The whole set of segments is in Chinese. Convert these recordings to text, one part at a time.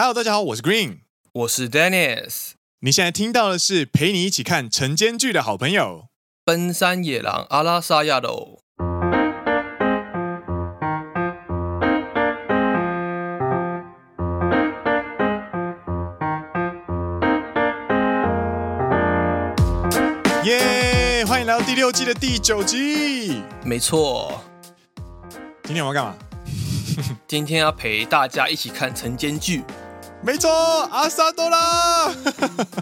Hello，大家好，我是 Green，我是 Dennis。你现在听到的是陪你一起看晨间剧的好朋友——奔山野狼阿拉萨亚罗。耶！欢迎来到第六季的第九集。没错，今天我要干嘛？今天要陪大家一起看晨间剧。没错，阿萨多拉，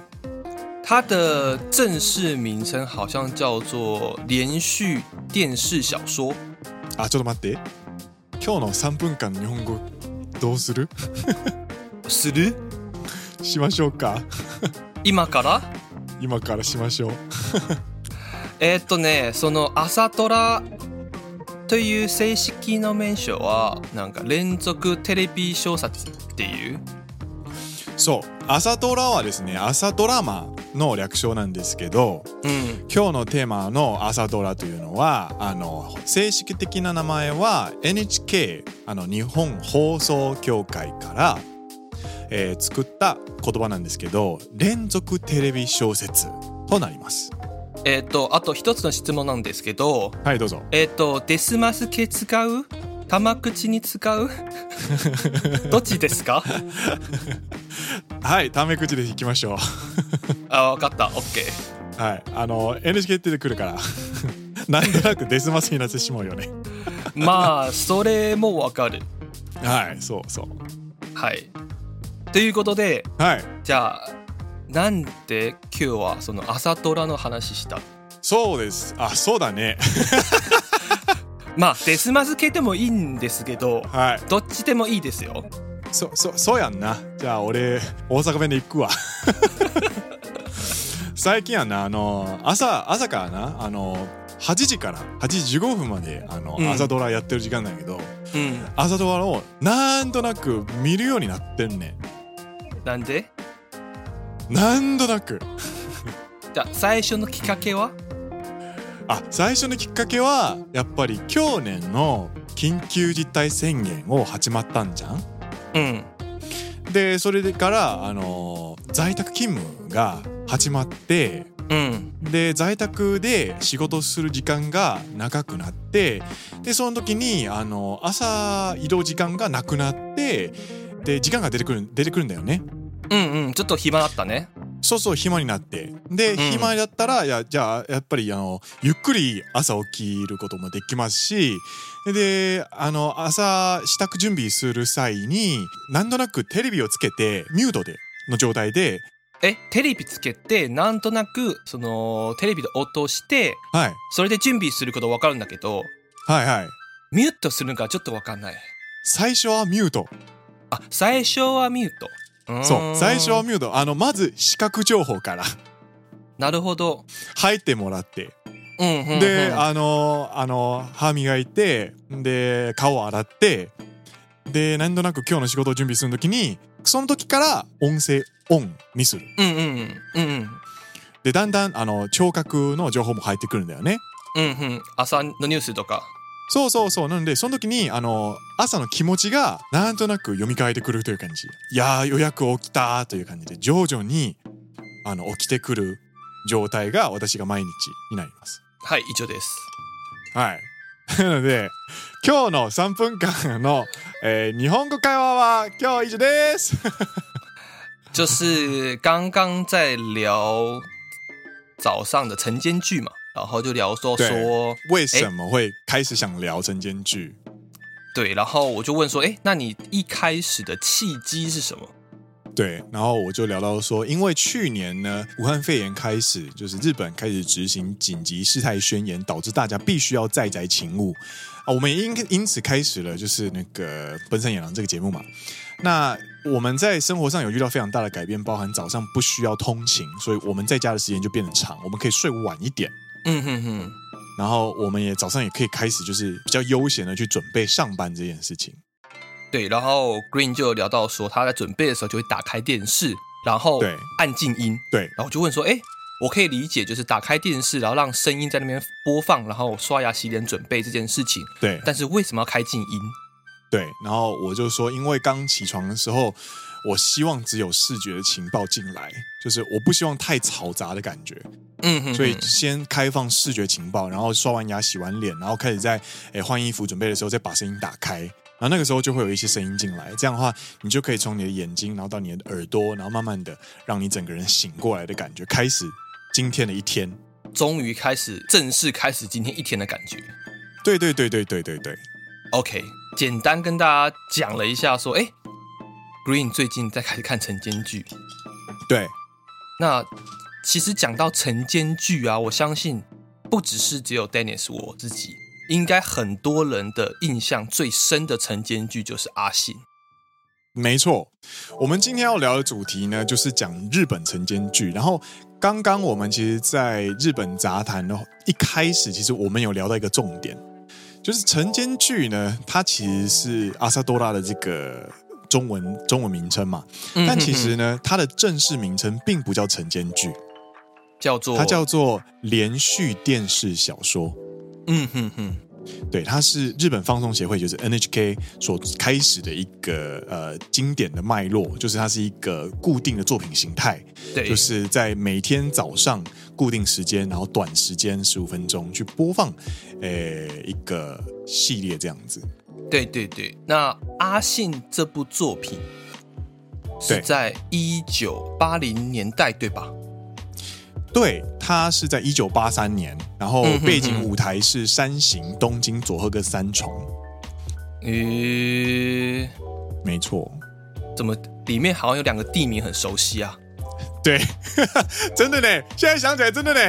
它的正式名称好像叫做连续电视小说。啊，ちょっと待って。今日の三分间日本语どうする？する？しましょうか。今から？今からしましょう。えっとね、その朝ドラという正式の名称はなんか连続テレビ小说っていう。そう朝ドラはですね朝ドラマの略称なんですけど、うん、今日のテーマの朝ドラというのはあの正式的な名前は NHK あの日本放送协会から、えー、作った言叶なんですけど连続テレビ小说となります。えっ、ー、とあと一つの质问なんですけど、はいどうぞ。えっ、ー、とデスマスケ使う？玉口に使う？どっちですか？はい、タメ口でいきましょう。あ、わかった。オッケー。はい、あの NHK 出てくるから、なんとなくデスマスになってしまうよね。まあ、それもわかる。はい、そうそう。はい。ということで、はい。じゃあ、なんで今日はその朝ドラの话した？そうです。あ、そうだね。まあ、デスマス系でもいいんですけど、はい、どっちでもいいですよ。そ、そ、そうやんな。じゃあ俺、大阪弁で行くわ。最近はな、あの、朝、朝からな、あの、8时から8时15分まであの、うん、朝ドラやってる时间だけど、うん、朝ドラをなんとなく见るようになってんねん。なんで？なんとなく。じゃあ最初のきっかけは？あ最初のきっかけはやっぱり去年の紧急事态宣言を始まったんじゃん？うん、でそれから、あのー、在宅勤务が始まって、うん、で在宅で仕事する时间が长くなってでその时に、あのー、朝移动时间がなくなってで时间が出てくる出てくるんだよね。うんうんちょっと暇だったね。そうそう暇になって。で、うん。暇だったらいやじゃあやっぱりあのゆっくり朝起きることもできますしであの朝支度准备する际になんとなくテレビをつけてミュートでの状态でえテレビつけてなんとなくそのテレビで音してはい。それで准备すること分かるんだけどはいはい。ミュートするのかちょっと分かんない。最初はミュート。あ最初はミュートそう。最初はミュートあのまず视覚情报から。なるほど。入ってもらって。うんうん、うん、であのあの歯磨いてで颜洗ってでなんとなく今日の仕事を准备するときにその时から音声オンにする。うんうんうん。うんでだんだんあの聴覚の情报も入ってくるんだよね。うんうん。朝のニュースとかそうそうそう。なのでその时にあの朝の気持ちがなんとなく読み替えてくるという感じ。いやー予约起きたという感じで徐々にあの起きてくる状态が私が毎日になります。はい以上です。はい。なので今日の3分间の、えー日本语会话は今日以上です。就是刚刚在聊早上的晨间剧嘛，然后就聊说说，为什么会开始想聊晨间剧对，然后我就问说，哎，那你一开始的契机是什么？对，然后我就聊到说，因为去年呢，武汉肺炎开始，就是日本开始执行紧急事态宣言，导致大家必须要在宅勤务啊，我们也因因此开始了就是那个《奔山野狼》这个节目嘛。那我们在生活上有遇到非常大的改变，包含早上不需要通勤，所以我们在家的时间就变得长，我们可以睡晚一点。嗯哼哼，然后我们也早上也可以开始就是比较悠闲的去准备上班这件事情。对，然后 Green 就有聊到说，他在准备的时候就会打开电视，然后对。按静音，对，然后我就问说，哎，我可以理解，就是打开电视，然后让声音在那边播放，然后刷牙洗脸准备这件事情，对，但是为什么要开静音？对，然后我就说，因为刚起床的时候，我希望只有视觉的情报进来，就是我不希望太嘈杂的感觉。嗯哼，所以先开放视觉情报，然后刷完牙、洗完脸，然后开始在诶换衣服准备的时候再把声音打开，然后那个时候就会有一些声音进来，这样的话你就可以从你的眼睛，然后到你的耳朵，然后慢慢的让你整个人醒过来的感觉，开始今天的一天，终于开始正式开始今天一天的感觉。对对对对对对对。OK，简单跟大家讲了一下，说，哎，Green 最近在开始看晨间剧。对，那其实讲到晨间剧啊，我相信不只是只有 Dennis 我自己，应该很多人的印象最深的晨间剧就是阿信。没错，我们今天要聊的主题呢，就是讲日本晨间剧。然后刚刚我们其实在日本杂谈的一开始，其实我们有聊到一个重点。就是晨间剧呢，它其实是阿萨多拉的这个中文中文名称嘛，但其实呢，它的正式名称并不叫晨间剧，叫做它叫做连续电视小说。嗯哼哼。对，它是日本放送协会，就是 NHK 所开始的一个呃经典的脉络，就是它是一个固定的作品形态，对，就是在每天早上固定时间，然后短时间十五分钟去播放，呃一个系列这样子。对对对，那阿信这部作品是在一九八零年代，对吧？对，他是在一九八三年，然后背景舞台是山形、东京、佐贺跟三重。嗯，没错。怎么里面好像有两个地名很熟悉啊？对，真的呢。现在想起来，真的呢。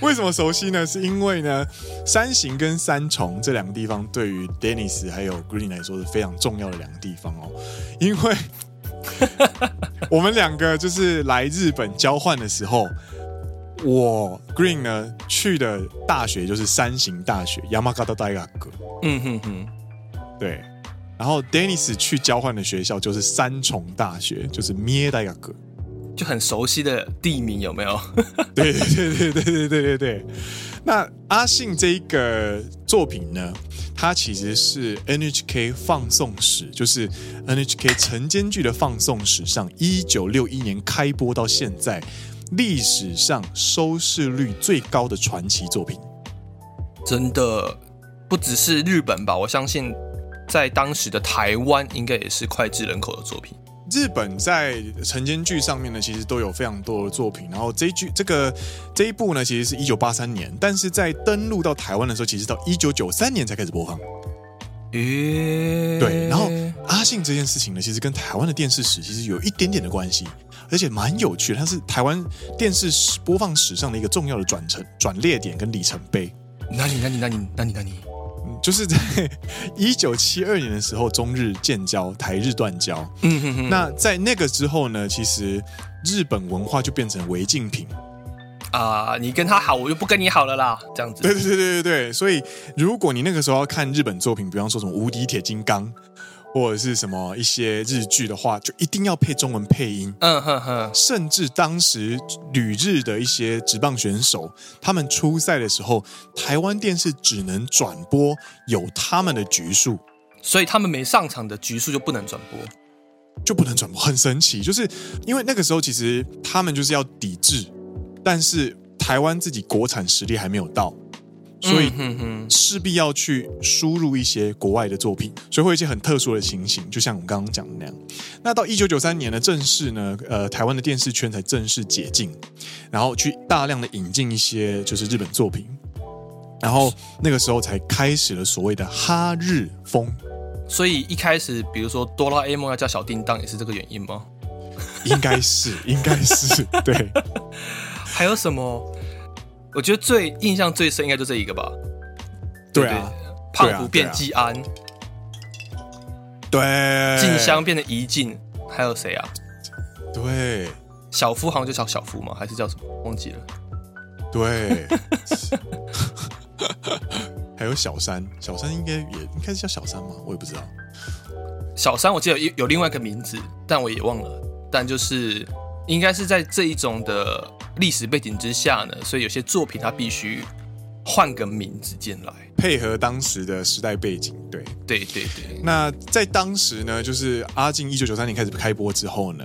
为什么熟悉呢？是因为呢，山形跟三重这两个地方对于 Dennis 还有 Green 来说是非常重要的两个地方哦，因为。我们两个就是来日本交换的时候，我 Green 呢去的大学就是山形大学 Yamagata 大学。嗯哼哼，对。然后 Dennis 去交换的学校就是三重大学，就是三重大学，就很熟悉的地名有没有？对对对对对对对对对。那阿信这一个作品呢？它其实是 NHK 放送史，就是 NHK 晨间剧的放送史上，一九六一年开播到现在，历史上收视率最高的传奇作品。真的不只是日本吧？我相信在当时的台湾，应该也是脍炙人口的作品。日本在晨间剧上面呢，其实都有非常多的作品。然后这一剧这个这一部呢，其实是一九八三年，但是在登陆到台湾的时候，其实到一九九三年才开始播放。诶，对。然后阿信这件事情呢，其实跟台湾的电视史其实有一点点的关系，而且蛮有趣的。它是台湾电视史播放史上的一个重要的转程转捩点跟里程碑。那你那你那你那你那你。就是在 一九七二年的时候，中日建交，台日断交。嗯哼哼。那在那个之后呢，其实日本文化就变成违禁品啊！你跟他好，我就不跟你好了啦，这样子。对对对对对。所以，如果你那个时候要看日本作品，比方说什么《无敌铁金刚》。或者是什么一些日剧的话，就一定要配中文配音。嗯哼哼。甚至当时旅日的一些职棒选手，他们出赛的时候，台湾电视只能转播有他们的局数，所以他们没上场的局数就不能转播，就不能转播。很神奇，就是因为那个时候其实他们就是要抵制，但是台湾自己国产实力还没有到。所以势必要去输入一些国外的作品，所以会有一些很特殊的情形，就像我们刚刚讲的那样。那到一九九三年呢，正式呢，呃，台湾的电视圈才正式解禁，然后去大量的引进一些就是日本作品，然后那个时候才开始了所谓的哈日风。所以一开始，比如说哆啦 A 梦要叫小叮当，也是这个原因吗？应该是，应该是，对。还有什么？我觉得最印象最深应该就这一个吧，对啊，胖虎变季安，对，静香变成怡静，还有谁啊？对，小夫好像就叫小夫嘛，还是叫什么？忘记了。对，还有小山，小山应该也应该是叫小山吗？我也不知道。小山我记得有有另外一个名字，但我也忘了。但就是应该是在这一种的。历史背景之下呢，所以有些作品它必须换个名字进来，配合当时的时代背景。对，对对对。那在当时呢，就是阿静一九九三年开始开播之后呢，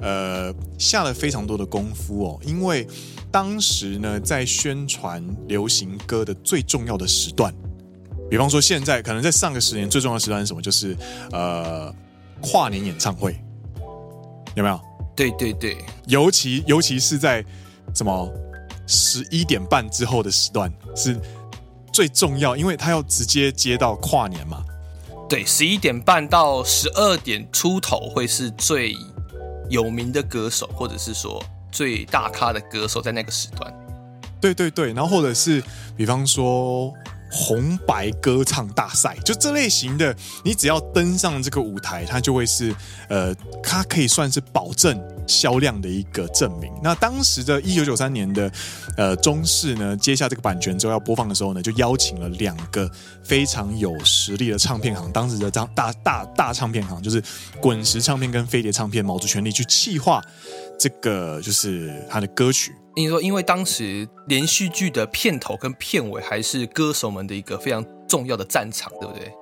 呃，下了非常多的功夫哦，因为当时呢，在宣传流行歌的最重要的时段，比方说现在可能在上个十年最重要的时段是什么？就是呃，跨年演唱会，有没有？对对对，尤其尤其是在什么？十一点半之后的时段是最重要，因为他要直接接到跨年嘛。对，十一点半到十二点出头会是最有名的歌手，或者是说最大咖的歌手在那个时段。对对对，然后或者是比方说。红白歌唱大赛，就这类型的，你只要登上这个舞台，它就会是，呃，它可以算是保证销量的一个证明。那当时的一九九三年的，呃，中视呢，接下这个版权之后要播放的时候呢，就邀请了两个非常有实力的唱片行，当时的张大大大唱片行就是滚石唱片跟飞碟唱片，卯足全力去气化这个，就是他的歌曲。你说，因为当时连续剧的片头跟片尾还是歌手们的一个非常重要的战场，对不对？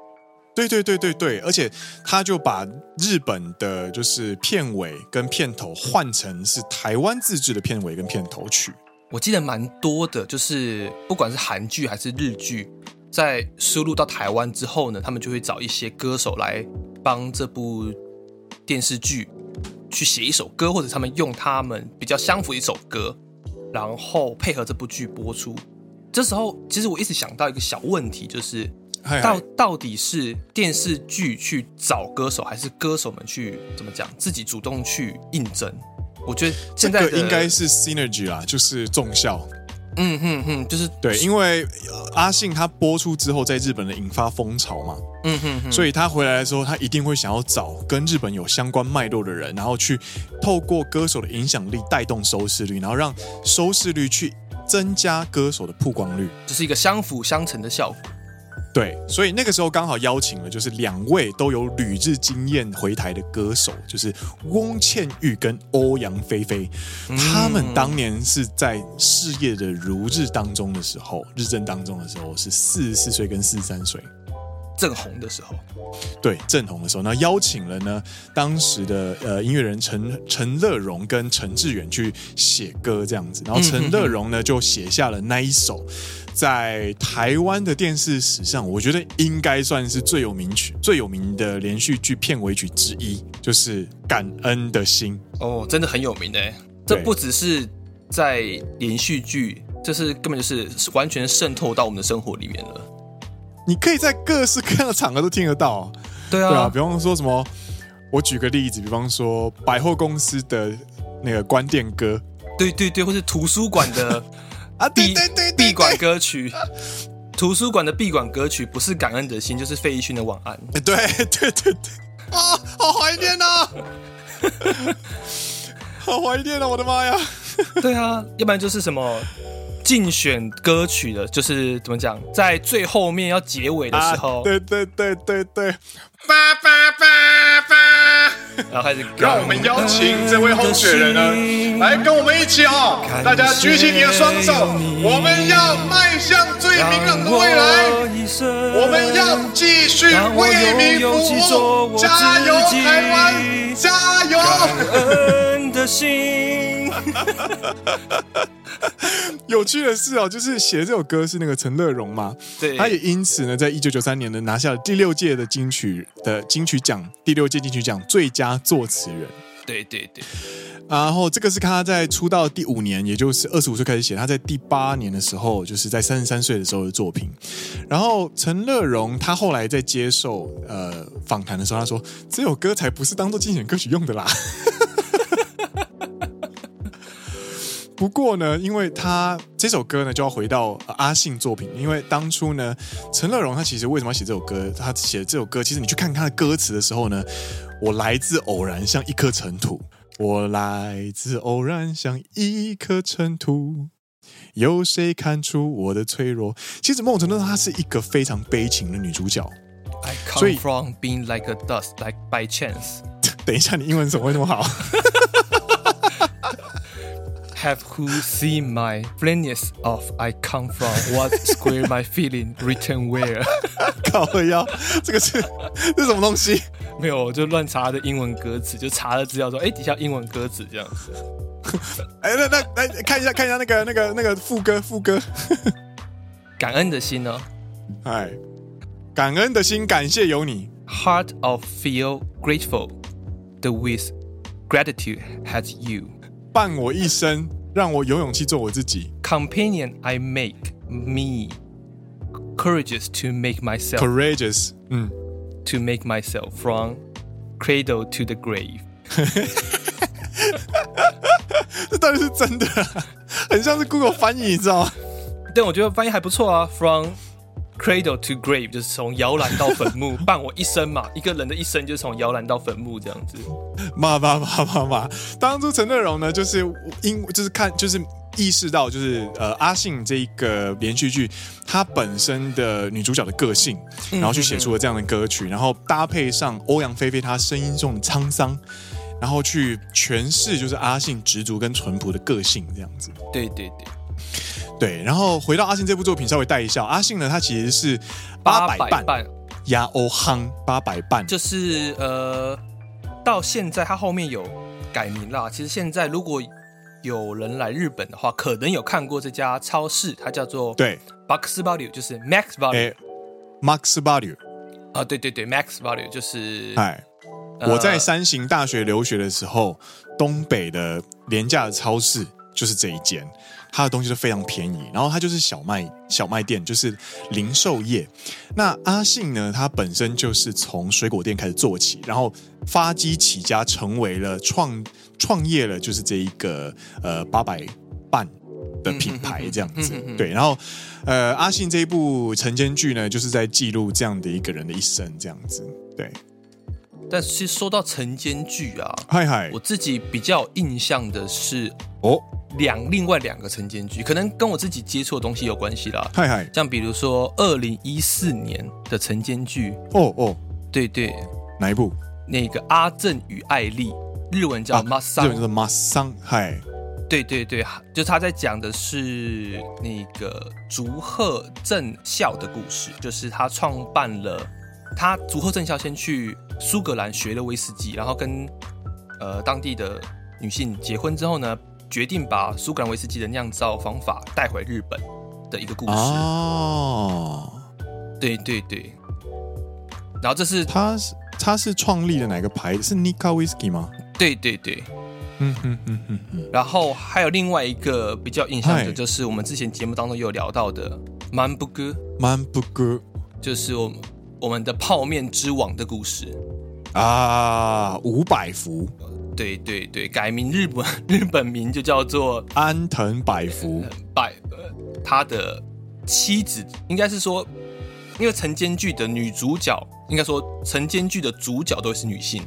对对对对对，而且他就把日本的就是片尾跟片头换成是台湾自制的片尾跟片头曲。我记得蛮多的，就是不管是韩剧还是日剧，在输入到台湾之后呢，他们就会找一些歌手来帮这部电视剧去写一首歌，或者他们用他们比较相符的一首歌。然后配合这部剧播出，这时候其实我一直想到一个小问题，就是到到底是电视剧去找歌手，还是歌手们去怎么讲自己主动去应征？我觉得现在这个应该是 synergy 啦，就是重效。嗯哼哼，就是对，因为阿信他播出之后，在日本的引发风潮嘛，嗯哼哼，所以他回来的时候，他一定会想要找跟日本有相关脉络的人，然后去透过歌手的影响力带动收视率，然后让收视率去增加歌手的曝光率，这是一个相辅相成的效果。对，所以那个时候刚好邀请了，就是两位都有旅日经验回台的歌手，就是翁倩玉跟欧阳菲菲。他们当年是在事业的如日当中的时候，日正当中的时候是四十四岁跟四十三岁，正红的时候。对，正红的时候，那邀请了呢当时的呃音乐人陈陈乐融跟陈志远去写歌这样子，然后陈乐融呢就写下了那一首。在台湾的电视史上，我觉得应该算是最有名曲、最有名的连续剧片尾曲之一，就是《感恩的心》。哦，真的很有名诶！这不只是在连续剧，这是根本就是完全渗透到我们的生活里面了。你可以在各式各样的场合都听得到。对啊，对啊，比方说什么，我举个例子，比方说百货公司的那个关店歌，对对对，或是图书馆的。啊，对对对，闭馆歌曲，图书馆的闭馆歌曲不是感恩的心，就是费玉清的晚安。对对对对，啊，好怀念呐，好怀念啊！我的妈呀，对啊，要不然就是什么竞选歌曲的，就是怎么讲，在最后面要结尾的时候，啊、对对对对对，叭叭叭叭。然后开始，让我们邀请这位候选人呢，来跟我们一起哦，大家举起你的双手，我们要迈向最明朗的未来，我们要继续为民服务，加油台湾，加油！感恩的心。有趣的是哦，就是写这首歌是那个陈乐融嘛，对，他也因此呢，在一九九三年呢，拿下了第六届的金曲的金曲奖，第六届金曲奖最佳作词人。对对对，然后这个是他在出道第五年，也就是二十五岁开始写，他在第八年的时候，就是在三十三岁的时候的作品。然后陈乐融他后来在接受呃访谈的时候，他说这首歌才不是当做竞选歌曲用的啦。不过呢，因为他这首歌呢，就要回到阿信作品。因为当初呢，陈乐融他其实为什么要写这首歌？他写这首歌，其实你去看他的歌词的时候呢，我来自偶然，像一颗尘土。我来自偶然，像一颗尘土。有谁看出我的脆弱？其实某种程度上，她是一个非常悲情的女主角。I come from being like a dust, like by chance。等一下，你英文怎么会那么好？Have who seen my fleetness of I come from? What square my feeling? Return where? 靠腰，这个是这是什么东西？没有，我就乱查的英文歌词，就查了资料说，哎，底下英文歌词这样子。哎，那那来看一下，看一下那个那个那个副歌副歌。感恩的心呢？哎，感恩的心，感谢有你。Heart of feel grateful, the with gratitude has you。 伴我一生，让我有勇气做我自己。Companion I make me courageous to make myself courageous，嗯，to make myself from cradle to the grave。这到底是真的？很像是 Google 翻译，你知道吗？但我觉得翻译还不错啊，From cradle to grave 就是从摇篮到坟墓，伴我一生嘛，一个人的一生就是从摇篮到坟墓这样子。妈妈妈妈妈，当初陈乐融呢，就是因就是看就是意识到就是呃阿信这一个连续剧，它本身的女主角的个性，然后去写出了这样的歌曲，嗯嗯嗯，然后搭配上欧阳菲菲她声音中的沧桑。然后去诠释，就是阿信执着跟淳朴的个性这样子。对对对，对。然后回到阿信这部作品，稍微带一下。阿信呢，他其实是八百伴压欧夯八百半，就是呃，到现在他后面有改名啦。其实现在如果有人来日本的话，可能有看过这家超市，它叫做对 Max Value，就是 Max Value，Max Value 啊，对对对，Max Value 就是哎。我在山形大学留学的时候，东北的廉价的超市就是这一间，它的东西都非常便宜，然后它就是小卖小卖店，就是零售业。那阿信呢，他本身就是从水果店开始做起，然后发迹起家，成为了创创业了，就是这一个呃八百伴的品牌这样子。对，然后呃阿信这一部晨间剧呢，就是在记录这样的一个人的一生，这样子。对。但是其实说到晨间剧啊，嗨嗨，我自己比较有印象的是哦，两另外两个晨间剧，可能跟我自己接触的东西有关系啦。嗨嗨，像比如说二零一四年的晨间剧，哦哦，对对，哪一部？那个阿正与爱丽，日文叫马桑，日文叫马桑，嗨，对对对，就他在讲的是那个竹鹤正孝的故事，就是他创办了。他竹鹤正孝先去苏格兰学了威士忌，然后跟呃当地的女性结婚之后呢，决定把苏格兰威士忌的酿造方法带回日本的一个故事。哦，对对对。然后这是他是他是创立的哪个牌子？是 Nikka Whisky 吗？对对对。嗯嗯嗯嗯嗯。然后还有另外一个比较印象的，就是我们之前节目当中有聊到的曼布哥。曼布哥就是我们。我们的泡面之王的故事啊，五百福，对对对，改名日本 日本名就叫做安藤百福，百呃他的妻子应该是说，因为晨间剧的女主角，应该说晨间剧的主角都是女性，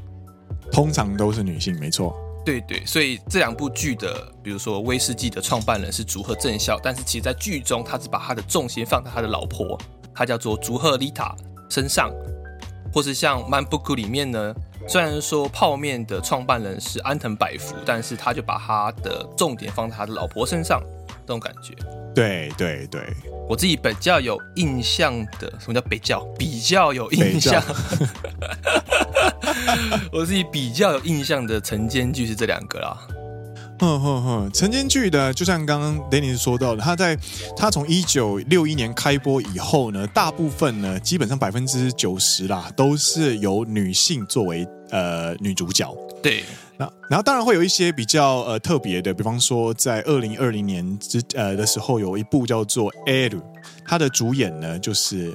通常都是女性，没错，对对，所以这两部剧的，比如说威士忌的创办人是竹鹤正孝，但是其实在剧中他只把他的重心放在他的老婆，他叫做竹鹤丽塔。身上，或是像《Man Book》里面呢，虽然说泡面的创办人是安藤百福，但是他就把他的重点放在他的老婆身上，这种感觉。对对对，我自己比较有印象的，什么叫比较？比较有印象。我自己比较有印象的晨间剧是这两个啦。哼哼哼，晨间剧的，就像刚刚 Dennis 说到的，他在他从一九六一年开播以后呢，大部分呢，基本上百分之九十啦，都是由女性作为呃女主角。对，那然后当然会有一些比较呃特别的，比方说在二零二零年之呃的时候，有一部叫做《L》，他的主演呢就是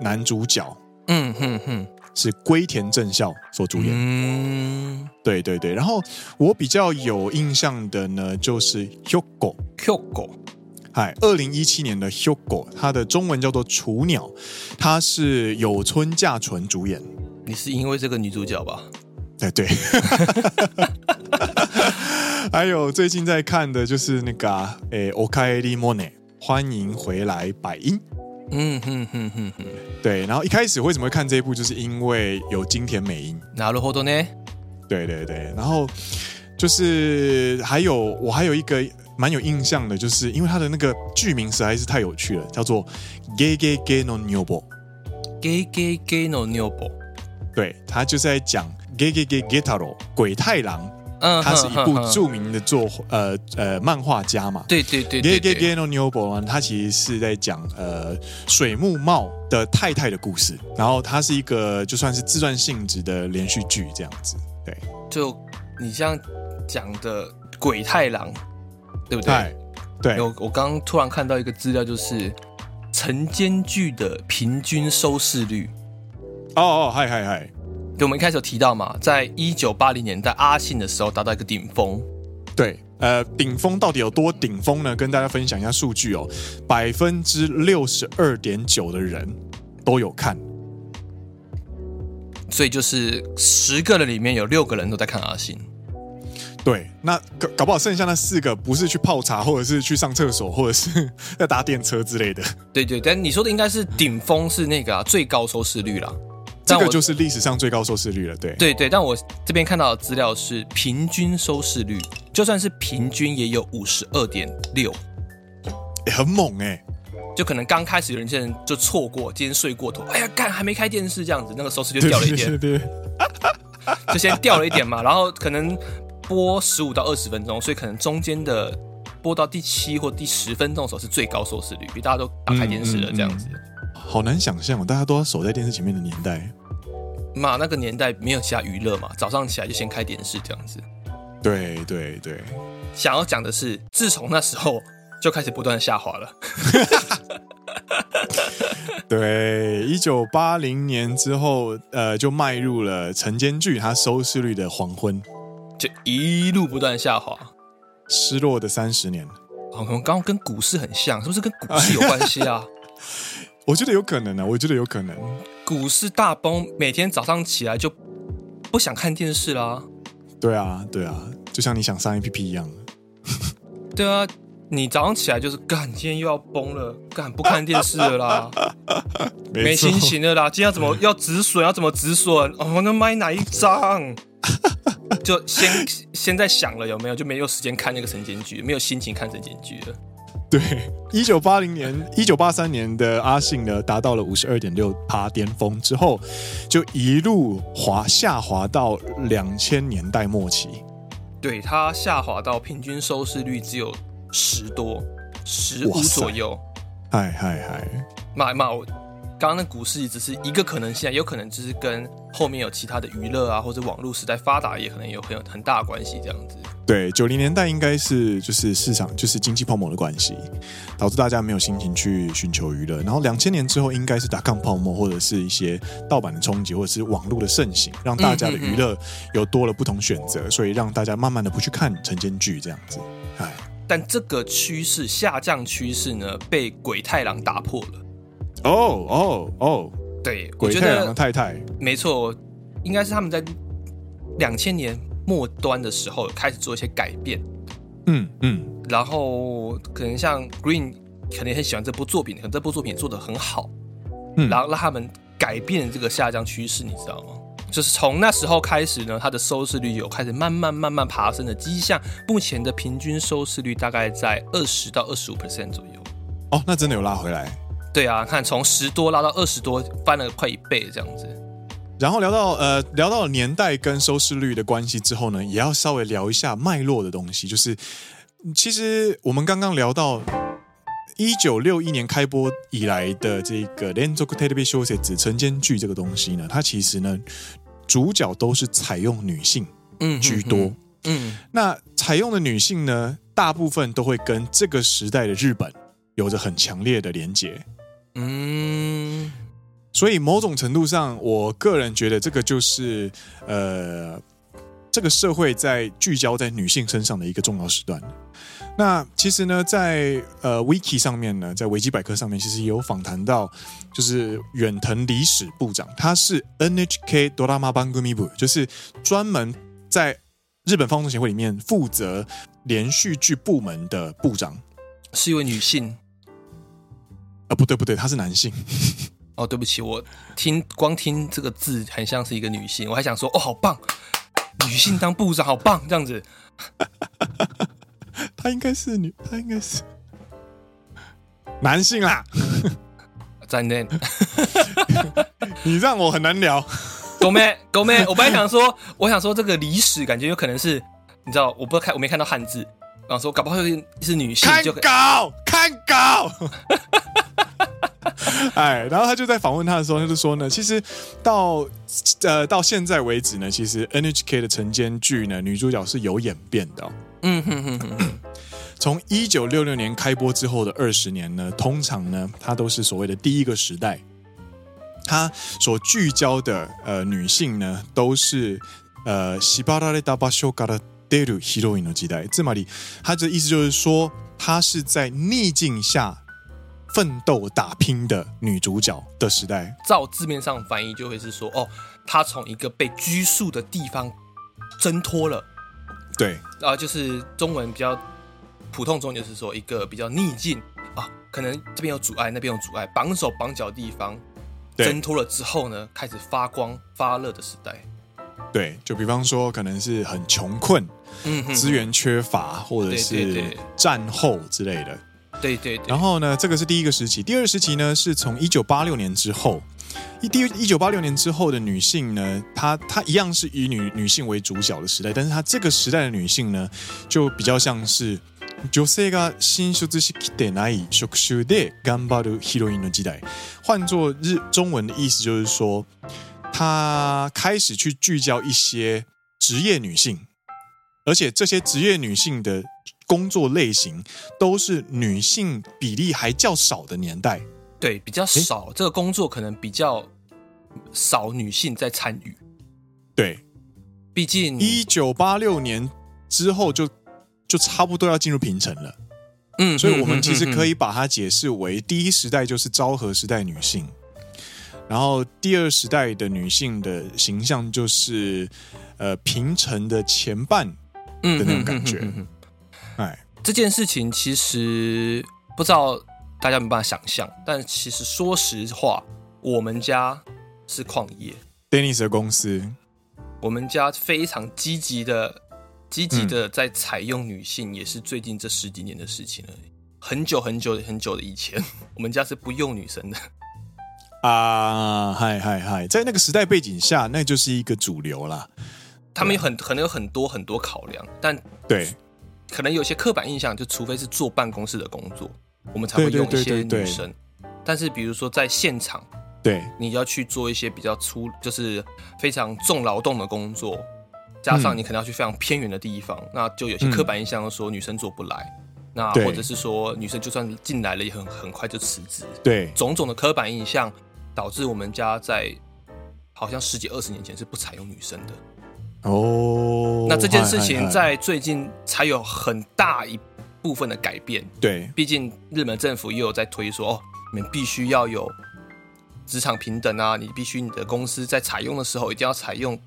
男主角。嗯哼哼。是龟田正孝所主演，嗯，对对对。然后我比较有印象的呢，就是 Hyuko，Hyuko，嗨，二零一七年的 Hyuko，它的中文叫做雏鸟，它是有村架纯主演。你是因为这个女主角吧？哎，对。还有最近在看的就是那个，诶，おかえりモネ，欢迎回来，百音。 嗯哼哼哼哼，对，然后一开始为什么会看这一部，就是因为有金田美音。なるほどね。对对对，然后就是还有我还有一个蛮 蛮有印象的，就是因为它的那个剧名实在是太有趣了，叫做《ゲゲゲの女房》。ゲゲゲの女房，对，他就是在讲ゲゲゲゲ太郎鬼太郎。 嗯，他是一部著名的作呃呃漫画家嘛。对对对，对，ゲゲゲの女房，他其实是在讲呃水木茂的太太的故事，然后它是一个就算是自传性质的连续剧这样子。对，就你这样讲的鬼太郎，对不对？对，我我刚刚突然看到一个资料，就是晨间剧的平均收视率。哦哦，嗨嗨嗨！ 就我们一开始有提到嘛，在一九八零年代阿信的时候达到一个顶峰。对，呃，顶峰到底有多顶峰呢？跟大家分享一下数据哦，百分之六十二点九的人都有看，所以就是十个人里面有六个人都在看阿信。对，那搞搞不好剩下那四个不是去泡茶，或者是去上厕所，或者是 在搭电车之类的。对对，但你说的应该是顶峰是那个、啊、最高收视率啦。这个就是历史上最高收视率了，对。对对，但我这边看到的资料是平均收视率，就算是平均也有五十二点六，很猛哎、欸！就可能刚开始有些人就错过，今天睡过头，哎呀，干还没开电视这样子，那个收视率掉了一点，对，对，对，就先掉了一点嘛，然后可能播十五到二十分钟，所以可能中间的播到第七或第十分钟的时候是最高收视率，比大家都打开电视了这样子，嗯嗯嗯、好难想象，大家都要守在电视前面的年代。嘛，那个年代没有其他娱乐嘛，早上起来就先开电视这样子。对对对，想要讲的是，自从那时候就开始不断的下滑了。对，一九八零年之后，呃，就迈入了晨间剧它收视率的黄昏，就一路不断下滑，失落的三十年。好像刚刚跟股市很像，是不是跟股市有关系啊？我觉得有可能啊，我觉得有可能。股市大崩，每天早上起来就不想看电视啦。对啊，对啊，就像你想上 APP 一样。对啊，你早上起来就是干，今天又要崩了，干不看电视了啦，没，没心情了啦。今天要怎么 要止损？要怎么止损？哦，那买哪一张？就先先在想了有没有，就没有时间看那个晨间剧，没有心情看晨间剧了。对，一九八零年、一九八三年的阿信呢，达到了五十二点六趴巅峰之后，就一路滑下滑到两千年代末期。对，它下滑到平均收视率只有十多、十五左右。嗨嗨嗨，妈妈，刚刚那股市只是一个可能性，有可能就是跟后面有其他的娱乐啊，或者网络时代发达，也可能有很有很大的关系，这样子。对，九零年代应该是就是市场就是经济泡沫的关系，导致大家没有心情去寻求娱乐。然后两千年之后，应该是打抗泡沫或者是一些盗版的冲击，或者是网络的盛行，让大家的娱乐有多了不同选择，嗯嗯嗯，所以让大家慢慢的不去看晨间剧这样子。哎，但这个趋势下降趋势呢，被鬼太郎打破了。哦哦哦，对，鬼太郎的太太，没错，应该是他们在两千年。末端的时候开始做一些改变，嗯嗯，然后可能像 Green 肯定很喜欢这部作品，可能这部作品做的很好，嗯，然后让他们改变这个下降趋势，你知道吗？就是从那时候开始呢，它的收视率有开始慢慢慢慢爬升的迹象，目前的平均收视率大概在二十到二十五 percent 左右。哦，那真的有拉回来？对啊，看从十多拉到二十多，翻了快一倍这样子。然后聊到呃聊到了年代跟收视率的关系之后呢，也要稍微聊一下脉络的东西。就是其实我们刚刚聊到一九六一年开播以来的这个连続テレビ小说晨间剧这个东西呢，它其实呢主角都是采用女性居多。嗯，嗯，那采用的女性呢，大部分都会跟这个时代的日本有着很强烈的连结。 嗯。所以某种程度上，我个人觉得这个就是呃，这个社会在聚焦在女性身上的一个重要时段。那其实呢，在呃 Wiki 上面呢，在维基百科上面，其实也有访谈到，就是远藤理史部长，他是 NHK ドラマ番组部，就是专门在日本放送协会里面负责连续剧部门的部长，是一位女性。 啊，不对不对，他是男性。哦，对不起，我听光听这个字很像是一个女性，我还想说，哦，好棒，女性当部长好棒，这样子。他应该是女，他应该是男性啦。再见。你让我很难聊。狗妹，狗妹，我本来想说，我想说这个历史感觉有可能是，你知道，我不知道看，我没看到汉字，然后说搞不好是是女性，看就稿，看稿。哎，然后他就在访问他的时候，他就说呢，其实到呃到现在为止呢，其实 NHK 的晨间剧呢，女主角是有演变的哦。嗯哼哼哼。从一九六六年开播之后的二十年呢，通常呢，它都是所谓的第一个时代。它所聚焦的呃女性呢，都是呃缚られた场所から出るヒロインの时代。つまり，它的意思就是说，她是在逆境下 奋斗打拼的女主角的时代。照字面上翻译，就会是说，哦，她从一个被拘束的地方挣脱了。对，啊，就是中文比较。普通中就是说一个比较逆境啊，可能这边有阻碍，那边有阻碍，绑手绑脚的地方，挣脱了之后呢，开始发光发热的时代。对，就比方说可能是很穷困，嗯，资源缺乏，或者是战后之类的。对对对。然后呢，这个是第一个时期，第二个时期呢是从一九八六年之后，一第一九八六年之后的女性呢，她她一样是以女女性为主角的时代，但是她这个时代的女性呢，就比较像是。女性が进出してない职种で顽张るヒロインの时代，换作日中文的意思就是说，她开始去聚焦一些职业女性，而且这些职业女性的 工作类型都是女性比例还较少的年代。对，比较少，欸、这个工作可能比较少女性在参与。对，毕竟一九八六年之后就。就差不多要进入平成了，嗯，所以我们其实可以把它解释为第一时代就是昭和时代女性，然后第二时代的女性的形象就是呃平成的前半的那种感觉，哎，这件事情其实不知道大家有没有办法想象，但其实说实话，我们家是矿业，Dennis 的公司，我们家非常积极的。积极的在采用女性，也是最近这十几年的事情了。很久很久很久的以前，我们家是不用女生的啊！嗨嗨嗨，在那个时代背景下，那就是一个主流啦。他们有很可能有很多很多考量，但对，可能有些刻板印象，就除非是坐办公室的工作，我们才会用一些女生。但是比如说在现场，对，你要去做一些比较粗，就是非常重劳动的工作。加上你可能要去非常偏远的地方，嗯、那就有些刻板印象说女生做不来，嗯、那或者是说女生就算进来了也很很快就辞职。对，种种的刻板印象导致我们家在好像十几二十年前是不采用女生的。哦，那这件事情在最近才有很大一部分的改变。对，毕竟日本政府也有在推说，哦，你们必须要有职场平等啊，你必须你的公司在采用的时候一定要采用。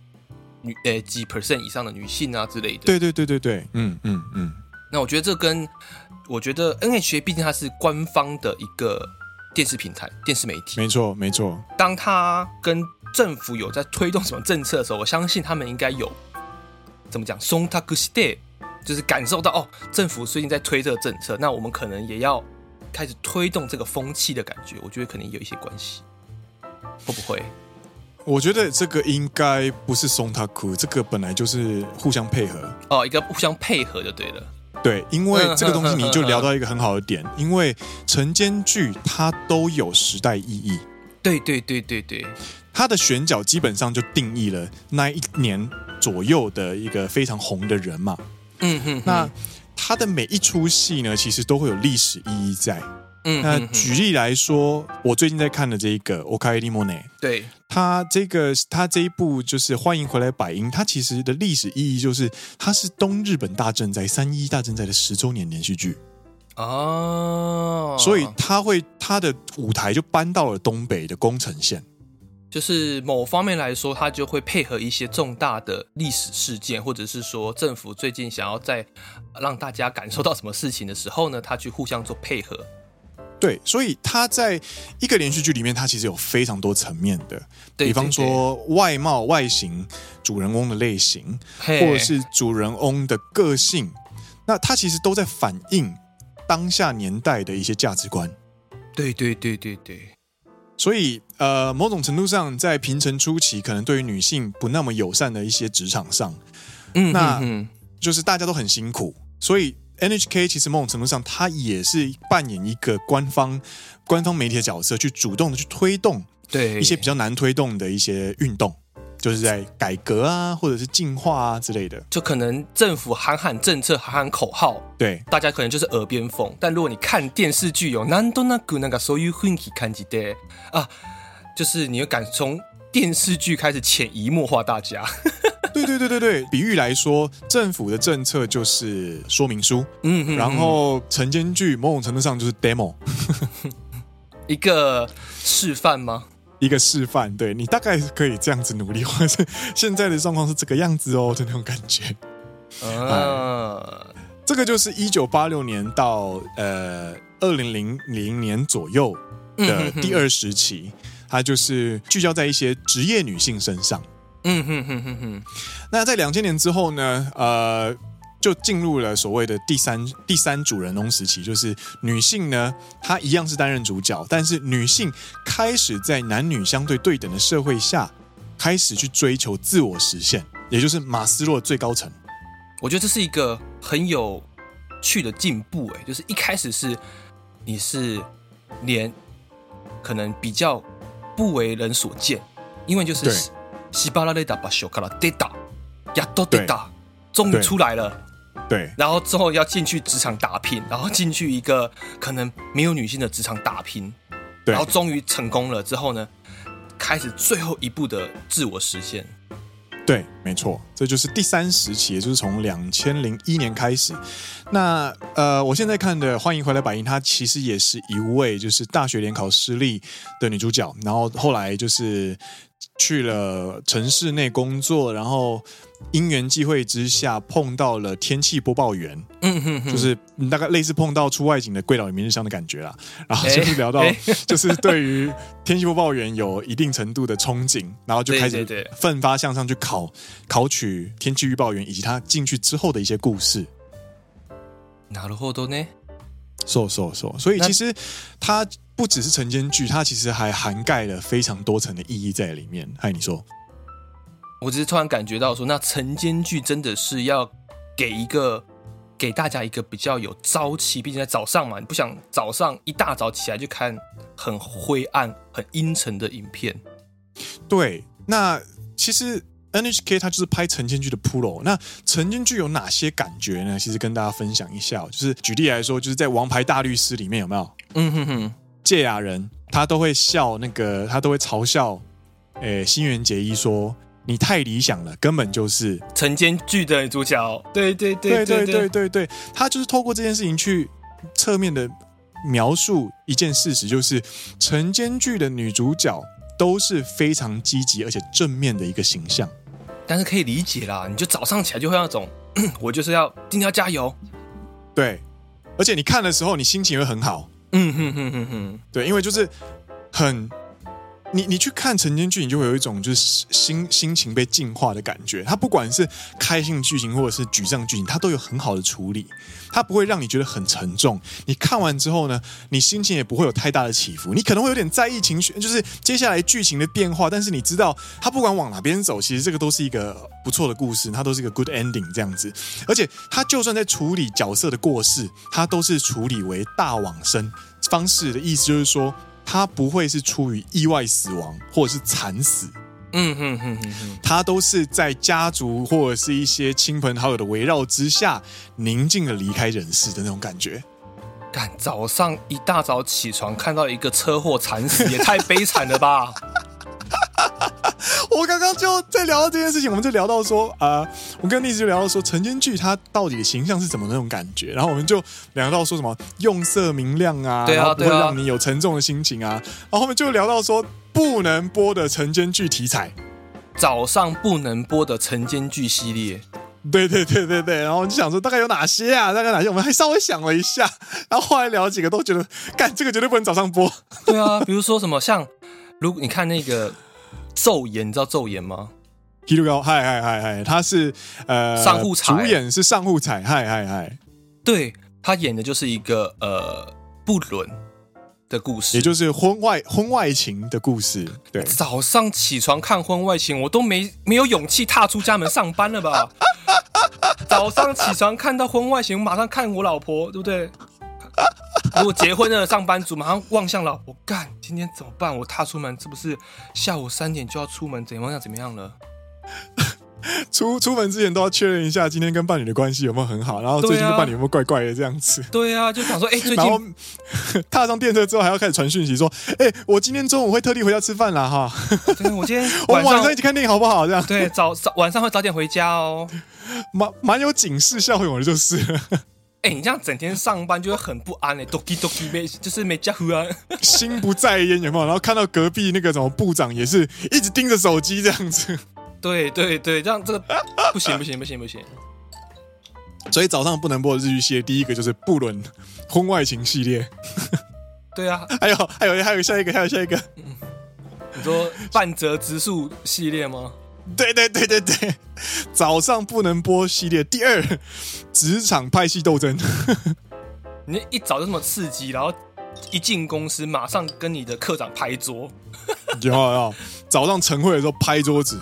女呃几 percent 以上的女性啊之类的，对对对对对，嗯嗯嗯。那我觉得这跟我觉得 NHK 毕竟它是官方的一个电视平台、电视媒体，没错没错。当它跟政府有在推动什么政策的时候，我相信他们应该有怎么讲，忖度して，就是感受到哦，政府最近在推这个政策，那我们可能也要开始推动这个风气的感觉。我觉得可能有一些关系，会不会？我觉得这个应该不是忖度，这个本来就是互相配合哦，一个互相配合就对了。对，因为这个东西你就聊到一个很好的点，因为晨间剧它都有时代意义。对对对对对，它的选角基本上就定义了那一年左右的一个非常红的人嘛。嗯哼，那它的每一出戏呢，其实都会有历史意义在。嗯，那举例来说，我最近在看的这一个《おかえりモネ》，对，它这个它这一部就是《欢迎回来，百英》，它其实的历史意义就是它是东日本大震灾三一大震灾的十周年连续剧哦，所以它会它的舞台就搬到了东北的宫城县， 就是某方面来说，它就会配合一些重大的历史事件，或者是说政府最近想要在让大家感受到什么事情的时候呢，它去互相做配合。对，所以他在一个连续剧里面，他其实有非常多层面的，比方说外貌、外形、主人翁的类型，或者是主人翁的个性，那它其实都在反映当下年代的一些价值观。对对对对对。所以，呃，某种程度上，在平成初期，可能对于女性不那么友善的一些职场上，嗯，那就是大家都很辛苦。所以，NHK 其实某种程度上，它也是扮演一个官方、官方媒体的角色，去主动的去推动对一些比较难推动的一些运动。就是在改革啊，或者是进化啊之类的，就可能政府喊喊政策，喊喊口号，对，大家可能就是耳边风。但如果你看电视剧，有难度那个那个所有雰围看起的啊，就是你会敢从电视剧开始潜移默化大家。对对对对对，比喻来说，政府的政策就是说明书，嗯，嗯，嗯，然后晨间剧某种程度上就是 demo，一个示范吗？一个示范，对，你大概可以这样子努力，或者现在的状况是这个样子哦，的那种感觉。啊，这个就是一九八六年到呃二零零零年左右的第二时期，嗯、哼哼它就是聚焦在一些职业女性身上。嗯哼哼哼哼。那在两千年之后呢？呃。就进入了所谓的第三第三主人翁时期，就是女性呢，她一样是担任主角，但是女性开始在男女相对对等的社会下，开始去追求自我实现，也就是马斯洛最高层。我觉得这是一个很有趣的进步，哎，就是一开始是你是连可能比较不为人所见，因为就是西巴拉雷达巴修卡拉德达亚多德达终于出来了。对，然后之后要进去职场打拼，然后进去一个可能没有女性的职场打拼，对，然后终于成功了之后呢，开始最后一步的自我实现。对，没错，这就是第三时期，也就是从两千零一年开始。那呃，我现在看的《欢迎回来，百英》，她其实也是一位就是大学联考失利的女主角，然后后来就是。去了城市内工作，然后因缘际会之下碰到了天气播报员，嗯哼哼，就是大概类似碰到出外景的《贵岛与明日香》的感觉啦。然后就是聊到，就是对于天气播报员有一定程度的憧憬，然后就开始奋发向上去考考取天气预报员，以及他进去之后的一些故事。なるほどね。说说说，所以其实它不只是晨间剧，它其实还涵盖了非常多层的意义在里面。嗨，你说， 我只是突然感觉到说，那晨间剧真的是要给一个给大家一个比较有朝气，毕竟在早上嘛，你不想早上一大早起来就看很灰暗、很阴沉的影片。对，那其实。NHK 它就是拍晨间剧的 Pro，那晨间剧有哪些感觉呢？其实跟大家分享一下，就是举例来说，就是在《王牌大律师》里面有没有？嗯哼哼，芥雅人他都会笑那个，他都会嘲笑，诶，新垣结衣说你太理想了，根本就是晨间剧的女主角。对对对对对对对，她就是透过这件事情去侧面的描述一件事实，就是晨间剧的女主角都是非常积极而且正面的一个形象。但是可以理解啦，你就早上起来就会那种，我就是要今天要加油。对，而且你看的时候，你心情会很好。嗯哼哼哼哼，对，因为就是很。你你去看晨间剧，你就会有一种就是心心情被净化的感觉。它不管是开心剧情或者是沮丧剧情，它都有很好的处理。它不会让你觉得很沉重。你看完之后呢，你心情也不会有太大的起伏。你可能会有点在意情绪，就是接下来剧情的变化。但是你知道，它不管往哪边走，其实这个都是一个不错的故事，它都是一个 good ending 这样子。而且，它就算在处理角色的过世，它都是处理为大往生方式的意思，就是说。他不会是出于意外死亡或者是惨死，嗯哼哼哼哼，他都是在家族或者是一些亲朋好友的围绕之下，宁静的离开人世的那种感觉。干，早上一大早起床看到一个车祸惨死，也太悲惨了吧！我刚刚就在聊到这件事情，我们就聊到说啊、呃，我跟丽子就聊到说晨间剧它到底的形象是怎么那种感觉，然后我们就聊到说什么用色明亮啊，对啊，然后不会让你有沉重的心情啊，啊然后后面就聊到说不能播的晨间剧题材，早上不能播的晨间剧系列，对对对对对，然后我就想说大概有哪些啊，大概哪些，我们还稍微想了一下，然后后来聊几个都觉得，干这个绝对不能早上播，对啊，比如说什么像如果你看那个。昼颜，你知道昼颜吗？Hirugal，嗨嗨嗨嗨，他是呃，上户彩，主演是上户彩，嗨嗨嗨，对，他演的就是一个呃不伦的故事，也就是婚外婚外情的故事。对，早上起床看婚外情，我都没没有勇气踏出家门上班了吧？早上起床看到婚外情，马上看我老婆，对不对？如果结婚了，上班族马上望向老婆，干，今天怎么办？我踏出门，是不是下午三点就要出门？怎么样？怎么样了？出出门之前都要确认一下今天跟伴侣的关系有没有很好，然后最近跟伴侣有没有怪怪的这样子。对啊，就想说，哎、欸，最近然后 踏上电车之后还要开始传讯息说，哎、欸，我今天中午会特地回家吃饭啦。哈。对，我今天 我们晚上一起看电影好不好？这样对，早早晚上会早点回家哦。蛮蛮有警示效用的，就是。哎、欸，你这样整天上班就会很不安哎，doki doki 没就是没家伙啊，心不在焉有没有？然后看到隔壁那个什么部长也是一直盯着手机这样子。对对对，这样这个不行不行不行不行。所以早上不能播的日剧系列，第一个就是布伦婚外情系列。对啊，还有还有还有下一个还有下一个，嗯、你说半泽直树系列吗？对对对对对，早上不能播系列。第二，职场派系斗争。你一早就这么刺激，然后一进公司马上跟你的课长拍桌。有有，早上晨会的时候拍桌子，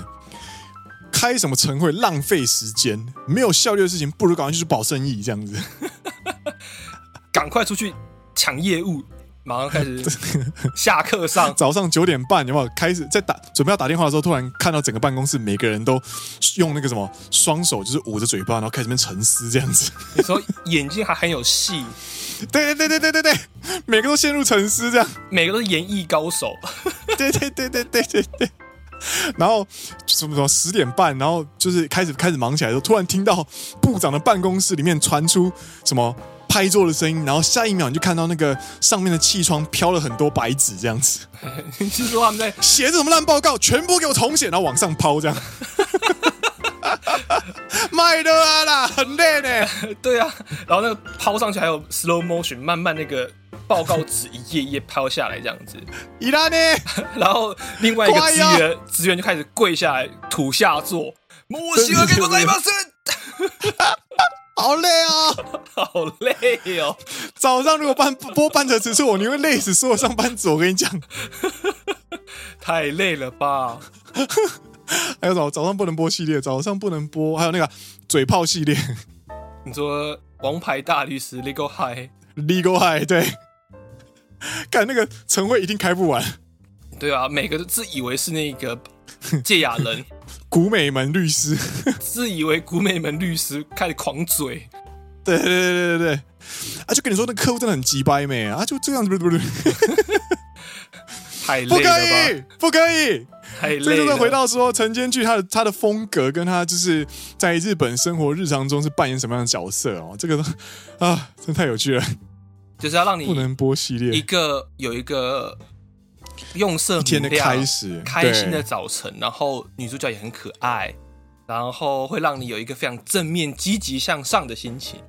开什么晨会浪费时间，没有效率的事情，不如赶快去保生意这样子。赶快出去抢业务。马上开始 下课上，早上九点半有没有开始在打准备要打电话的时候，突然看到整个办公室每个人都用那个什么双手就是捂着嘴巴，然后开始边沉思这样子。你说眼睛还很有戏，对对对对对对对，每个都陷入沉思这样，每个都是演艺高手，对对对对对对对。然后什么什么十点半，然后就是开始开始忙起来的时候，突然听到部长的办公室里面传出什么。拍桌的声音，然后下一秒你就看到那个上面的气窗飘了很多白纸，这样子。你是说他们在写着什么烂报告？全部给我重写，然后往上抛，这样。卖的啊啦，很累呢。对啊，然后那个抛上去还有 slow motion，慢慢那个报告纸一页一页抛下来，这样子。伊拉呢？然后另外一个职员职员就开始跪下来土下座。莫西尔给我来一把好累啊，好累哦！早上如果半播半泽直树，你会累死所有上班族。我跟你讲，太累了吧？还有早早上不能播系列，早上不能播，还有那个嘴炮系列。你说《王牌大律师》Legal High，Legal High，对，看那个晨会一定开不完。对啊，每个都自以为是那个戒雅人。古美门律师自以为古美门律师开始狂嘴，对对对对对啊！就跟你说，那客户真的很鸡掰咩啊！就这样子，不不不，太累不可以，不可以，太累了。所以就是回到说，晨间剧他的他的风格跟他就是在日本生活日常中是扮演什么样的角色哦？这个啊，真太有趣了，就是要让你不能播系列，一个有一个。用色一天的开始，开心的早晨，然后女主角也很可爱，然后会让你有一个非常正面、积极向上的心情。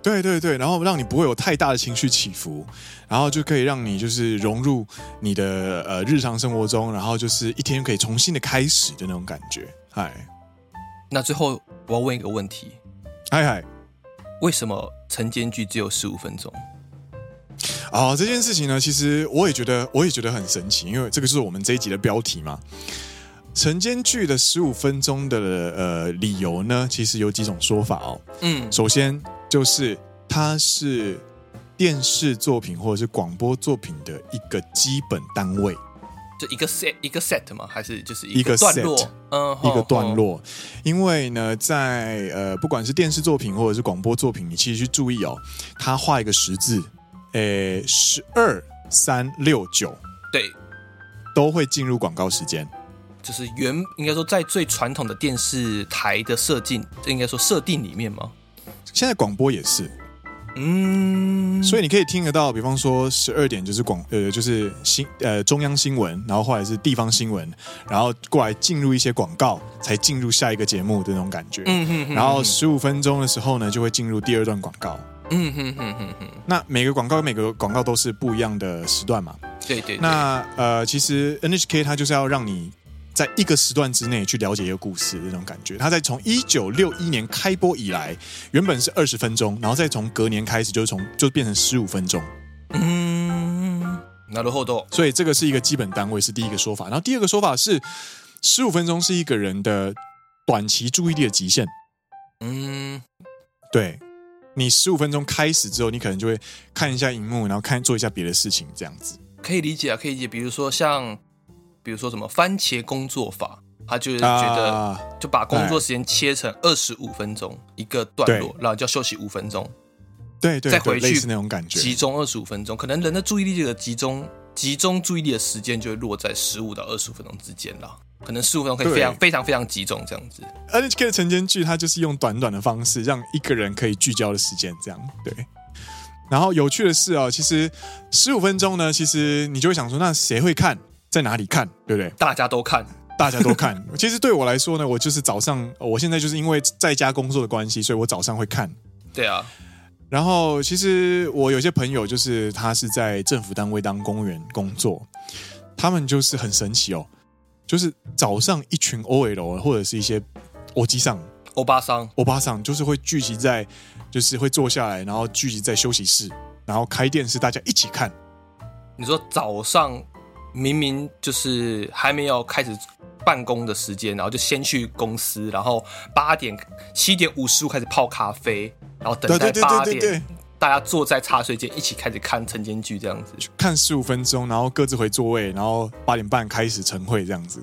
对对对，然后让你不会有太大的情绪起伏，然后就可以让你就是融入你的呃日常生活中，然后就是一天可以重新的开始的那种感觉。嗨，那最后我要问一个问题，嗨嗨，为什么晨间剧只有十五分钟？啊、哦，这件事情呢，其实我也觉得，我也觉得很神奇，因为这个是我们这一集的标题嘛。晨间剧的十五分钟的呃理由呢，其实有几种说法哦。嗯，首先就是它是电视作品或者是广播作品的一个基本单位，就一个 set 一个 set 吗？还是就是一个段落？嗯，一个段落。因为呢，在呃不管是电视作品或者是广播作品，你其实去注意哦，它画一个十字。诶，十二三六九，对，都会进入广告时间。就是原应该说在最传统的电视台的设定，应该说设定里面吗？现在广播也是，嗯，所以你可以听得到，比方说十二点就是广呃就是新呃中央新闻，然后后来是地方新闻，然后过来进入一些广告，才进入下一个节目的那种感觉。嗯哼哼哼，然后十五分钟的时候呢，就会进入第二段广告。嗯哼哼哼哼，那每个广告跟每个广告都是不一样的时段嘛？对对，对。那呃，其实 NHK 它就是要让你 在一个时段之内去了解一个故事的那种感觉。它在从一九六一年开播以来，原本是二十分钟，然后再从隔年开始，就是从就变成十五分钟。嗯，なるほど。所以这个是一个基本单位，是第一个说法。然后第二个说法是，十五分钟是一个人的短期注意力的极限。嗯，对。 你十五分钟开始之后，你可能就会看一下荧幕，然后看做一下别的事情，这样子可以理解啊，可以理解。比如说像，比如说什么番茄工作法，他就是觉得就把工作时间切成二十五分钟一个段落，然后就要休息五分钟，对对，再回去类似那种感觉，集中二十五分钟，可能人的注意力这个集中集中注意力的时间就会落在十五到二十五分钟之间了。可能十五分钟可以非常非常非常集中这样子。NHK 的晨间剧，它就是用短短的方式，让一个人可以聚焦的时间这样。对。然后有趣的是哦，其实十五分钟呢，其实你就会想说，那谁会看，在哪里看，对不对？大家都看，大家都看。其实对我来说呢，我就是早上，我现在就是因为在家工作的关系，所以我早上会看。对啊。然后其实我有些朋友，就是他是在政府单位当公务员工作，他们就是很神奇哦。就是早上一群 OL 或者是一些欧吉桑、欧巴桑、欧巴桑，就是会聚集在，就是会坐下来，然后聚集在休息室，然后开电视，大家一起看。你说早上明明就是还没有开始办公的时间，然后就先去公司，然后八点七点五十五开始泡咖啡，然后等待八点。大家坐在茶水间一起开始看晨间剧，这样子看十五分钟，然后各自回座位，然后八点半开始晨会，这样子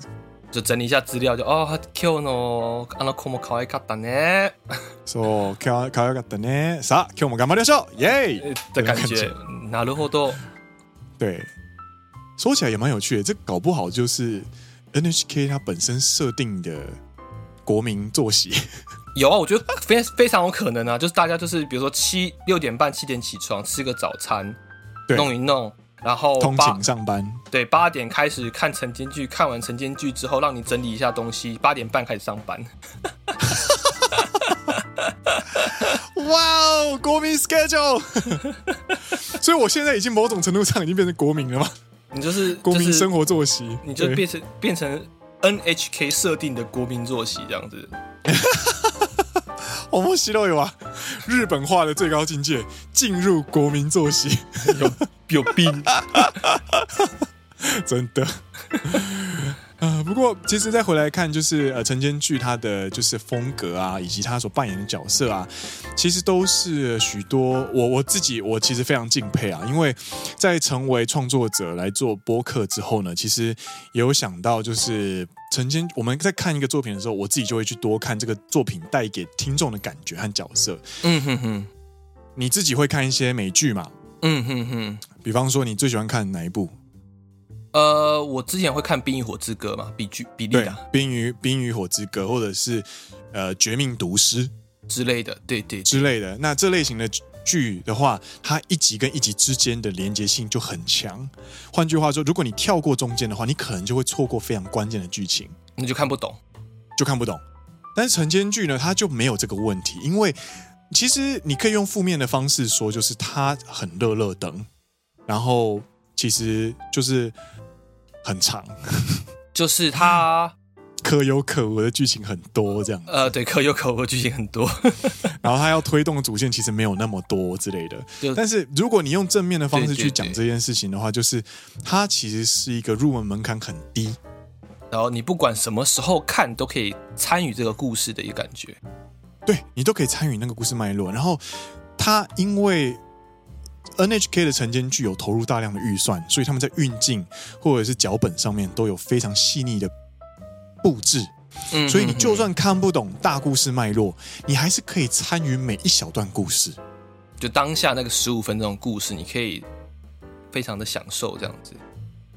就整理一下资料，就哦，今日のあの子も可爱かったね。そう、可爱可爱かったね。さあ、今日も顽张りましょう，耶！的感觉，なるほど。对，说起来也蛮有趣的，这搞不好就是 NHK 它本身设定的国民作息。 有啊，我觉得非非常有可能啊，就是大家就是比如说七六点半七点起床吃个早餐，弄一弄，然后通勤上班，对，八点开始看晨间剧，看完晨间剧之后让你整理一下东西，八点半开始上班。哇哦，国民 schedule！所以我现在已经某种程度上已经变成国民了吗？你就是国民生活作息，你就变成变成 NHK 设定的国民作息这样子。我们西都有啊，日本化的最高境界，进入国民作息，有有病，真的。呃，不过其实再回来看，就是呃，晨间剧他的就是风格啊，以及他所扮演的角色啊，其实都是许多我我自己我其实非常敬佩啊，因为在成为创作者来做播客之后呢，其实也有想到就是晨间我们在看一个作品的时候，我自己就会去多看这个作品带给听众的感觉和角色。嗯哼哼，你自己会看一些美剧嘛？嗯哼哼，比方说你最喜欢看哪一部？呃，我之前会看《冰与火之歌》嘛，比剧比利的《冰与冰与火之歌》，或者是呃《绝命毒师》之类的，对对，对之类的。那这类型的剧的话，它一集跟一集之间的连接性就很强。换句话说，如果你跳过中间的话，你可能就会错过非常关键的剧情，你就看不懂，就看不懂。但是晨间剧呢，它就没有这个问题，因为其实你可以用负面的方式说，就是它很热热等，然后其实就是。很长，就是它 可有可无的剧情很多，这样。呃，对，可有可无的剧情很多，然后它要推动的主线其实没有那么多之类的。但是如果你用正面的方式去讲这件事情的话，就是它其实是一个入门门槛很低，然后你不管什么时候看都可以参与这个故事的一个感觉。对，你都可以参与那个故事脉络。然后它因为。NHK 的晨间剧有投入大量的预算，所以他们在运镜或者是脚本上面都有非常细腻的布置。嗯，所以你就算看不懂大故事脉络，你还是可以参与每一小段故事。就当下那个十五分钟的故事，你可以非常的享受这样子。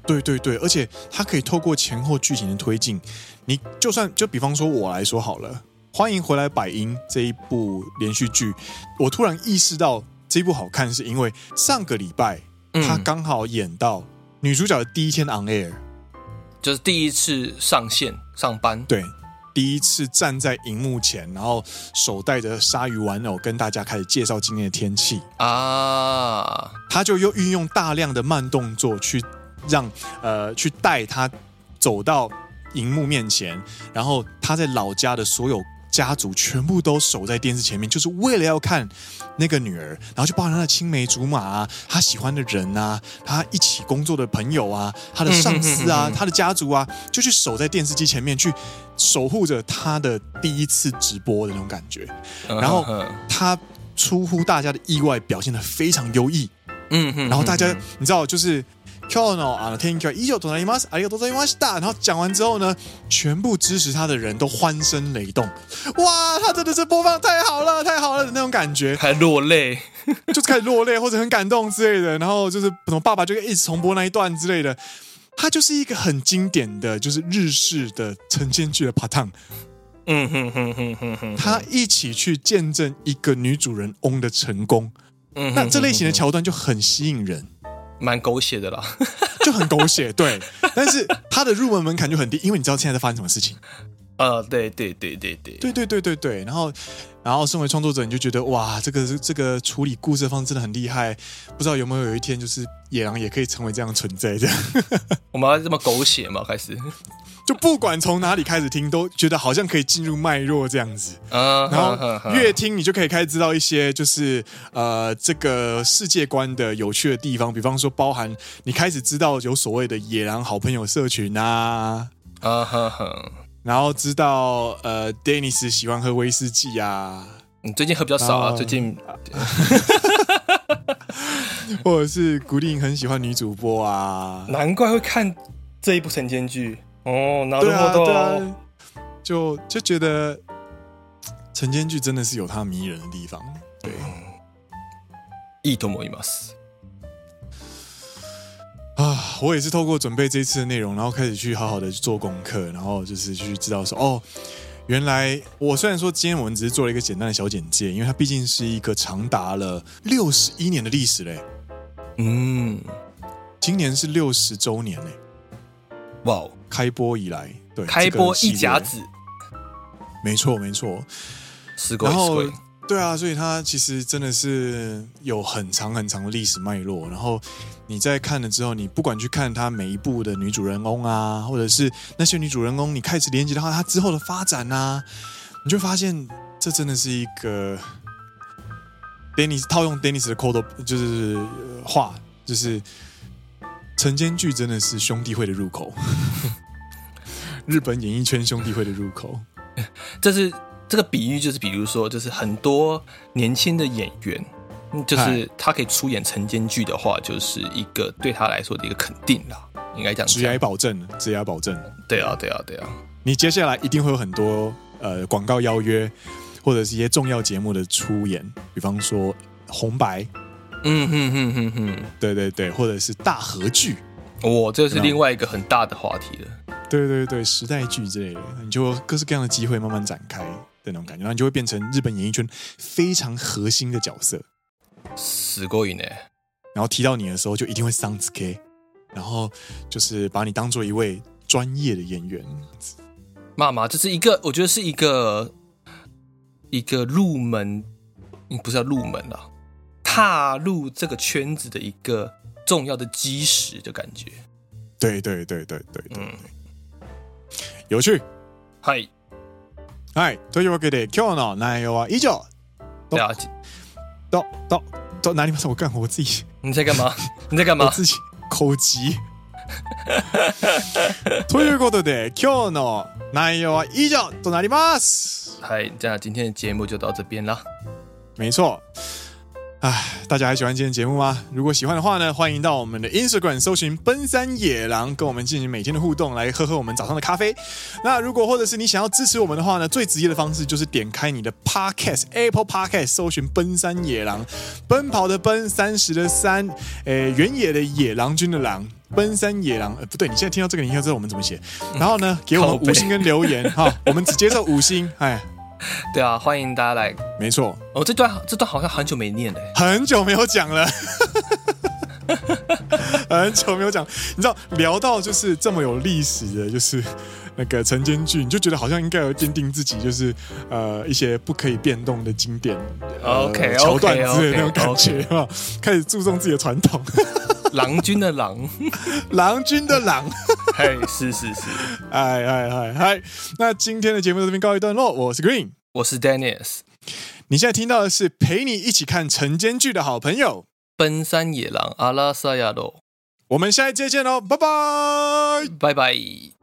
对对对，而且它可以透过前后剧情的推进，你就算就比方说我来说好了，《欢迎回来，百英》这一部连续剧，我突然意识到。这一部好看是因为上个礼拜他刚好演到女主角的第一天 on air，就是第一次上线上班，对，第一次站在荧幕前，然后手带着鲨鱼玩偶跟大家开始介绍今天的天气。啊，他就又运用大量的慢动作去让呃去带他走到荧幕面前，然后他在老家的所有家族全部都守在电视前面，就是为了要看那个女儿，然后就包含他的青梅竹马啊，他喜欢的人啊，他一起工作的朋友啊，他的上司啊，他的家族啊，就去守在电视机前面去守护着他的第一次直播的那种感觉。然后他出乎大家的意外，表现的非常优异。嗯哼，然后大家你知道就是。今日の啊天気は以上となります。ありがとうございました。然后讲完之后呢，全部支持他的人都欢声雷动。哇，他真的是播放太好了，太好了的那种感觉，还落泪，就是开始落泪或者很感动之类的。然后就是什么爸爸就一直重播那一段之类的。他就是一个很经典的就是日式的晨间剧的パターン。嗯哼哼哼哼哼，他一起去见证一个女主人翁的成功。嗯，那这类型的桥段就很吸引人。 蛮狗血的啦，就很狗血，对。但是它的入门门槛就很低，因为你知道现在在发生什么事情。呃，对对对对对，对对对对对。然后，然后身为创作者，你就觉得哇，这个这个处理故事的方式真的很厉害。不知道有没有有一天，就是野狼也可以成为这样存在这样。我们要这么狗血吗？开始？就不管从哪里开始听，都觉得好像可以进入脉络这样子。然后越听你就可以开始知道一些，就是呃这个世界观的有趣的地方。比方说，包含你开始知道有所谓的野狼好朋友社群啊，然后知道呃，Dennis 喜欢喝威士忌啊。你最近喝比较少啊？最近，或者是古力很喜欢女主播啊？难怪会看这一部神间剧。哦，那对啊，对啊，就就觉得晨间剧真的是有它迷人的地方。对，いいと思います。啊，我也是透过准备这次的内容，然后开始去好好的做功课，然后就是去知道说，哦，原来我虽然说今天我们只是做了一个简单的小简介，因为它毕竟是一个长达了六十一年的历史嘞。嗯，今年是六十周年嘞。哇哦！ 开播以来，对，开播一甲子，没错没错。然后，对啊，所以它其实真的是有很长很长的历史脉络。然后你在看了之后，你不管去看它每一部的女主人公啊，或者是那些女主人公，你开始连接的话，它之后的发展啊，你就发现这真的是一个 Dennis 套用 Dennis 的 code，就是话，就是。晨间剧真的是兄弟会的入口，日本演艺圈兄弟会的入口。这是这个比喻，就是比如说，就是很多年轻的演员，就是他可以出演晨间剧的话，就是一个对他来说的一个肯定啦。应该讲职业保证，职业保证。对啊，对啊，对啊。你接下来一定会有很多呃广告邀约，或者是一些重要节目的出演，比方说红白。嗯哼哼哼哼，对对对，或者是大合剧，哦，这是另外一个很大的话题了。对对对，时代剧之类的，你就各式各样的机会慢慢展开的那种感觉，然后你就会变成日本演艺圈非常核心的角色。すごい呢。然后提到你的时候，就一定会桑子 K，然后就是把你当做一位专业的演员。妈妈，这是一个，我觉得是一个一个入门，不是要入门了。踏入这个圈子的一个重要的基石的感觉，对对对对对，嗯， 有趣，嗨嗨，というわけで今日の内容は以上。了解。到到到哪里吗？我干我自己。你在干嘛？你在干嘛？我自己口急。ということで今日の内容は以上となります。嗨，这样今天的节目就到这边了。没错。唉，大家还喜欢今天节目吗？如果喜欢的话呢，欢迎到我们的 Instagram 搜寻“奔山野狼”，跟我们进行每天的互动，来喝喝我们早上的咖啡。那如果或者是你想要支持我们的话呢，最直接的方式就是点开你的 Podcast Apple Podcast，搜寻“奔山野狼”，奔跑的奔，三十的三，诶，原野的野，狼君的狼，奔山野狼。呃，不对，你现在听到这个，你应该知道我们怎么写。然后呢，给我们五星跟留言哈，我们只接受五星。哎。对啊，欢迎大家来。没错，哦，这段这段好像很久没念了，很久没有讲了，很久没有讲。你知道，聊到就是这么有历史的，就是那个晨间剧，你就觉得好像应该要奠定自己，就是呃一些不可以变动的经典，OK 桥段之类的那种感觉 啊，开始注重自己的传统。郎君的郎，郎君的郎。哎，是是是，哎哎哎嗨！那今天的节目到这边告一段落，我是 Green，我是 Dennis。你现在听到的是陪你一起看晨间剧的好朋友——奔山野狼阿拉萨亚罗。我们下一节见喽，拜拜，拜拜。